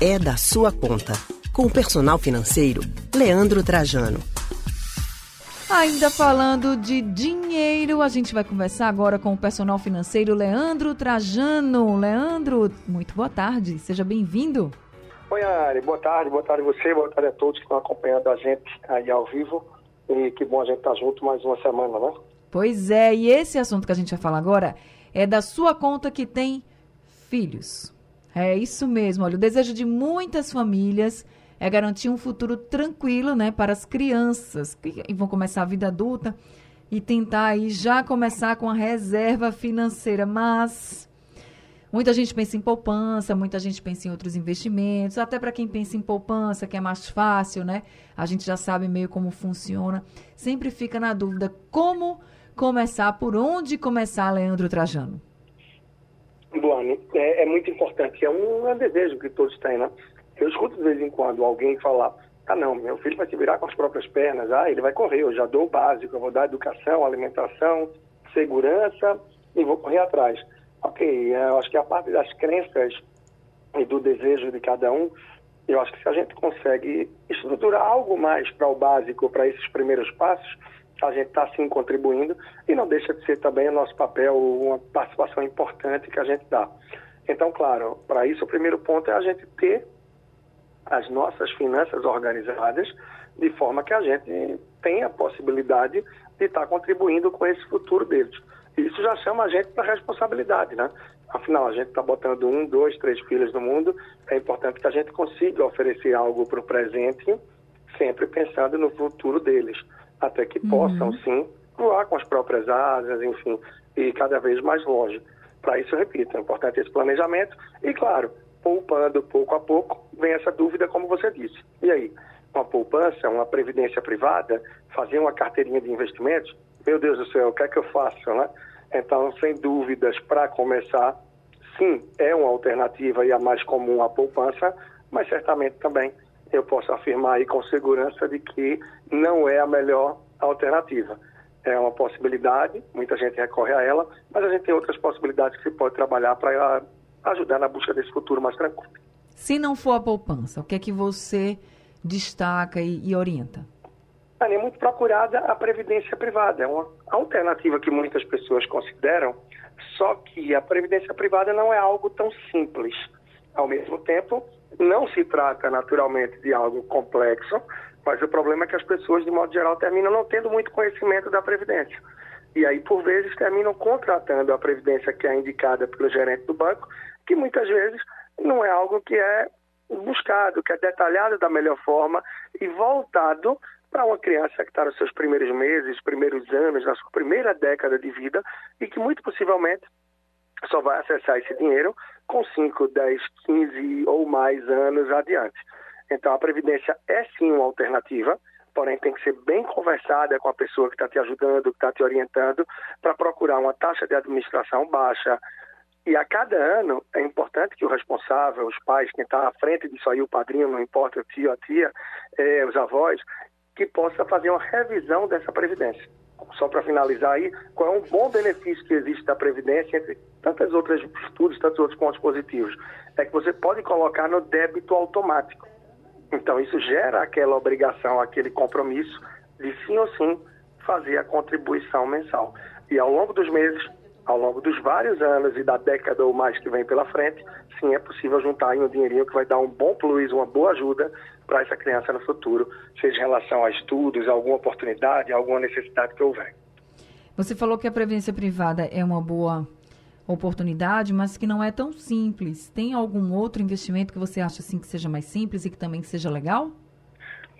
é da sua conta. Com o personal financeiro, Leandro Trajano. Ainda falando de dinheiro, a gente vai conversar agora com o personal financeiro Leandro Trajano. Leandro, muito boa tarde, seja bem-vindo. Oi, Ari, boa tarde, boa tarde a você, boa tarde a todos que estão acompanhando a gente aí ao vivo. E que bom a gente estar tá junto mais uma semana, né? Pois é, e esse assunto que a gente vai falar agora é da sua conta que tem filhos. É isso mesmo. Olha, o desejo de muitas famílias é garantir um futuro tranquilo, né, para as crianças que vão começar a vida adulta e tentar aí já começar com a reserva financeira, mas muita gente pensa em poupança, muita gente pensa em outros investimentos, até para quem pensa em poupança, que é mais fácil, né? A gente já sabe meio como funciona. Sempre fica na dúvida como começar, por onde começar, Leandro Trajano. Luane, é, é muito importante, é um, é um desejo que todos têm, né? Eu escuto de vez em quando alguém falar, ah não, meu filho vai se virar com as próprias pernas, ah, ele vai correr, eu já dou o básico, eu vou dar educação, alimentação, segurança e vou correr atrás. Ok, é, eu acho que a parte das crenças e do desejo de cada um, eu acho que se a gente consegue estruturar algo mais para o básico, para esses primeiros passos, a gente está sim contribuindo e não deixa de ser também o nosso papel, uma participação importante que a gente dá. Então, claro, para isso o primeiro ponto é a gente ter as nossas finanças organizadas de forma que a gente tenha a possibilidade de estar tá contribuindo com esse futuro deles. Isso já chama a gente para responsabilidade, né? Afinal, a gente está botando um, dois, três filhos no mundo, é importante que a gente consiga oferecer algo para o presente, sempre pensando no futuro deles até que uhum. possam, sim, voar com as próprias asas, enfim, e cada vez mais longe. Para isso, eu repito, é importante esse planejamento e, claro, poupando pouco a pouco, vem essa dúvida, como você disse. E aí, uma poupança, uma previdência privada, fazer uma carteirinha de investimentos, meu Deus do céu, o que é que eu faço, né? Então, sem dúvidas, para começar, sim, é uma alternativa e a mais comum a poupança, mas certamente também eu posso afirmar aí com segurança de que não é a melhor alternativa. É uma possibilidade, muita gente recorre a ela, mas a gente tem outras possibilidades que se pode trabalhar para ajudar na busca desse futuro mais tranquilo. Se não for a poupança, o que é que você destaca e, e orienta? É muito procurada a previdência privada. É uma alternativa que muitas pessoas consideram, só que a previdência privada não é algo tão simples. Ao mesmo tempo, não se trata naturalmente de algo complexo, mas o problema é que as pessoas, de modo geral, terminam não tendo muito conhecimento da Previdência. E aí, por vezes, terminam contratando a Previdência que é indicada pelo gerente do banco, que muitas vezes não é algo que é buscado, que é detalhado da melhor forma e voltado para uma criança que está nos seus primeiros meses, primeiros anos, na sua primeira década de vida e que muito possivelmente só vai acessar esse dinheiro com 5, 10, 15 ou mais anos adiante. Então, a Previdência é sim uma alternativa, porém tem que ser bem conversada com a pessoa que está te ajudando, que está te orientando, para procurar uma taxa de administração baixa. E a cada ano é importante que o responsável, os pais, quem está à frente disso aí, o padrinho, não importa, o tio, a tia, é, os avós, que possa fazer uma revisão dessa Previdência só para finalizar aí, qual é um bom benefício que existe da Previdência entre tantas outras estudos, tantos outros pontos positivos? É que você pode colocar no débito automático. Então, isso gera aquela obrigação, aquele compromisso de sim ou sim fazer a contribuição mensal. E ao longo dos meses, ao longo dos vários anos e da década ou mais que vem pela frente, sim é possível juntar aí um dinheirinho que vai dar um bom plus, uma boa ajuda para essa criança no futuro, seja em relação a estudos, alguma oportunidade, alguma necessidade que houver. Você falou que a previdência privada é uma boa oportunidade, mas que não é tão simples. Tem algum outro investimento que você acha assim que seja mais simples e que também seja legal?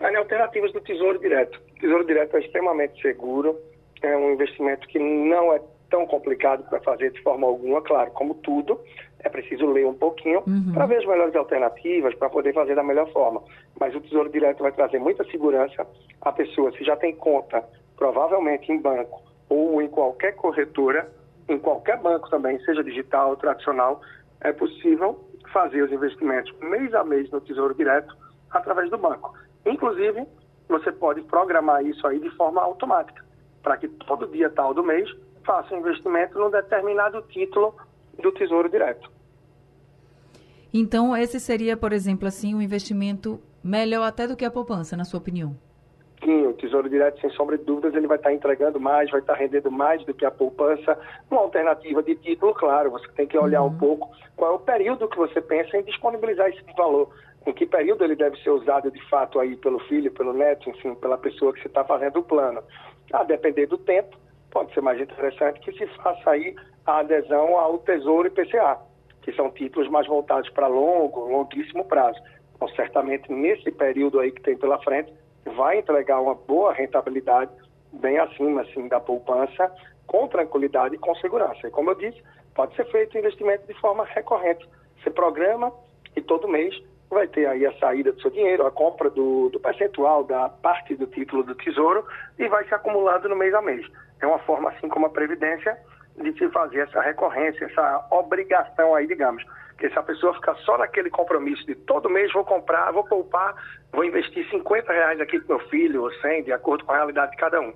Há alternativas do Tesouro Direto. O Tesouro Direto é extremamente seguro, é um investimento que não é tão complicado para fazer de forma alguma, claro, como tudo, é preciso ler um pouquinho uhum. para ver as melhores alternativas, para poder fazer da melhor forma. Mas o Tesouro Direto vai trazer muita segurança à pessoa. Se já tem conta, provavelmente em banco ou em qualquer corretora, em qualquer banco também, seja digital ou tradicional, é possível fazer os investimentos mês a mês no Tesouro Direto através do banco. Inclusive, você pode programar isso aí de forma automática, para que todo dia tal do mês faça um investimento num determinado título do Tesouro Direto. Então, esse seria, por exemplo, assim, um investimento melhor até do que a poupança, na sua opinião? Sim, o Tesouro Direto, sem sombra de dúvidas, ele vai estar entregando mais, vai estar rendendo mais do que a poupança. Uma alternativa de título, claro, você tem que olhar uhum. um pouco qual é o período que você pensa em disponibilizar esse valor. Em que período ele deve ser usado de fato aí pelo filho, pelo neto, enfim, pela pessoa que você está fazendo o plano. A depender do tempo, pode ser mais interessante que se faça aí a adesão ao Tesouro IPCA, que são títulos mais voltados para longo, longuíssimo prazo. Então, certamente, nesse período aí que tem pela frente, vai entregar uma boa rentabilidade, bem acima, assim, da poupança, com tranquilidade e com segurança. E, como eu disse, pode ser feito investimento de forma recorrente. Você programa e todo mês vai ter aí a saída do seu dinheiro, a compra do, do percentual da parte do título do tesouro e vai se acumulando no mês a mês. É uma forma, assim como a Previdência, de se fazer essa recorrência, essa obrigação aí, digamos. Porque se a pessoa ficar só naquele compromisso de todo mês vou comprar, vou poupar, vou investir 50 reais aqui para meu filho, ou 100, de acordo com a realidade de cada um.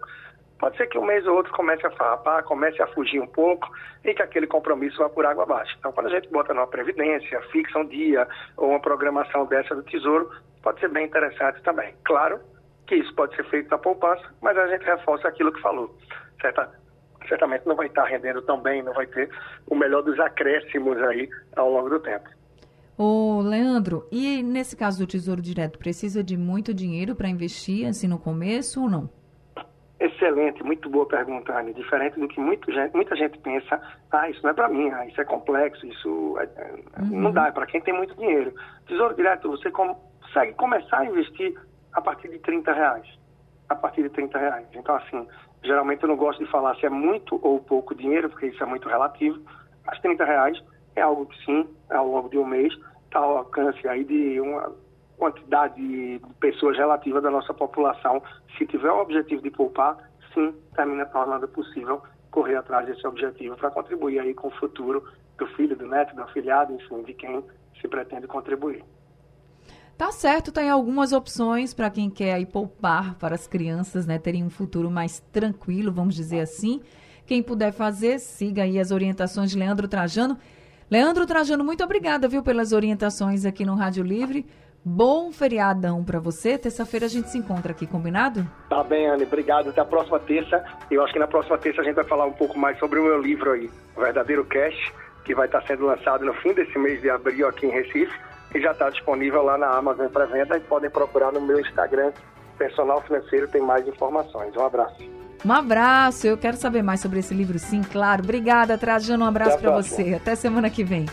Pode ser que um mês ou outro comece a farrapar, comece a fugir um pouco e que aquele compromisso vá por água abaixo. Então, quando a gente bota numa previdência, fixa um dia ou uma programação dessa do Tesouro, pode ser bem interessante também. Claro que isso pode ser feito na poupança, mas a gente reforça aquilo que falou. Certa, certamente não vai estar rendendo tão bem, não vai ter o melhor dos acréscimos aí ao longo do tempo. Ô, Leandro, e nesse caso do Tesouro Direto, precisa de muito dinheiro para investir assim no começo ou não? Excelente, muito boa pergunta, Anne. Diferente do que muita gente, muita gente pensa, ah, isso não é para mim, ah, isso é complexo, isso é, é uhum. não dá, é para quem tem muito dinheiro. Tesouro Direto, você consegue começar a investir a partir de 30 reais. A partir de 30 reais. Então, assim, geralmente eu não gosto de falar se é muito ou pouco dinheiro, porque isso é muito relativo. Mas 30 reais é algo que sim, ao longo de um mês, está ao alcance aí de uma quantidade de pessoas relativa da nossa população, se tiver o objetivo de poupar, sim, termina tornando possível correr atrás desse objetivo para contribuir aí com o futuro do filho, do neto, do afilhado, enfim, de quem se pretende contribuir. Tá certo, tem algumas opções para quem quer aí poupar para as crianças, né, terem um futuro mais tranquilo, vamos dizer assim. Quem puder fazer, siga aí as orientações de Leandro Trajano. Leandro Trajano, muito obrigada, viu, pelas orientações aqui no Rádio Livre. Bom feriadão para você. Terça-feira a gente se encontra aqui, combinado? Tá bem, Anne. Obrigado. Até a próxima terça. Eu acho que na próxima terça a gente vai falar um pouco mais sobre o meu livro aí, O Verdadeiro Cash, que vai estar sendo lançado no fim desse mês de abril aqui em Recife e já está disponível lá na Amazon para venda e podem procurar no meu Instagram, Personal Financeiro, tem mais informações. Um abraço. Um abraço. Eu quero saber mais sobre esse livro, sim, claro. Obrigada, Trajano. Um abraço para você. Até semana que vem.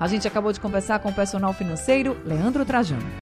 A gente acabou de conversar com o personal financeiro Leandro Trajano.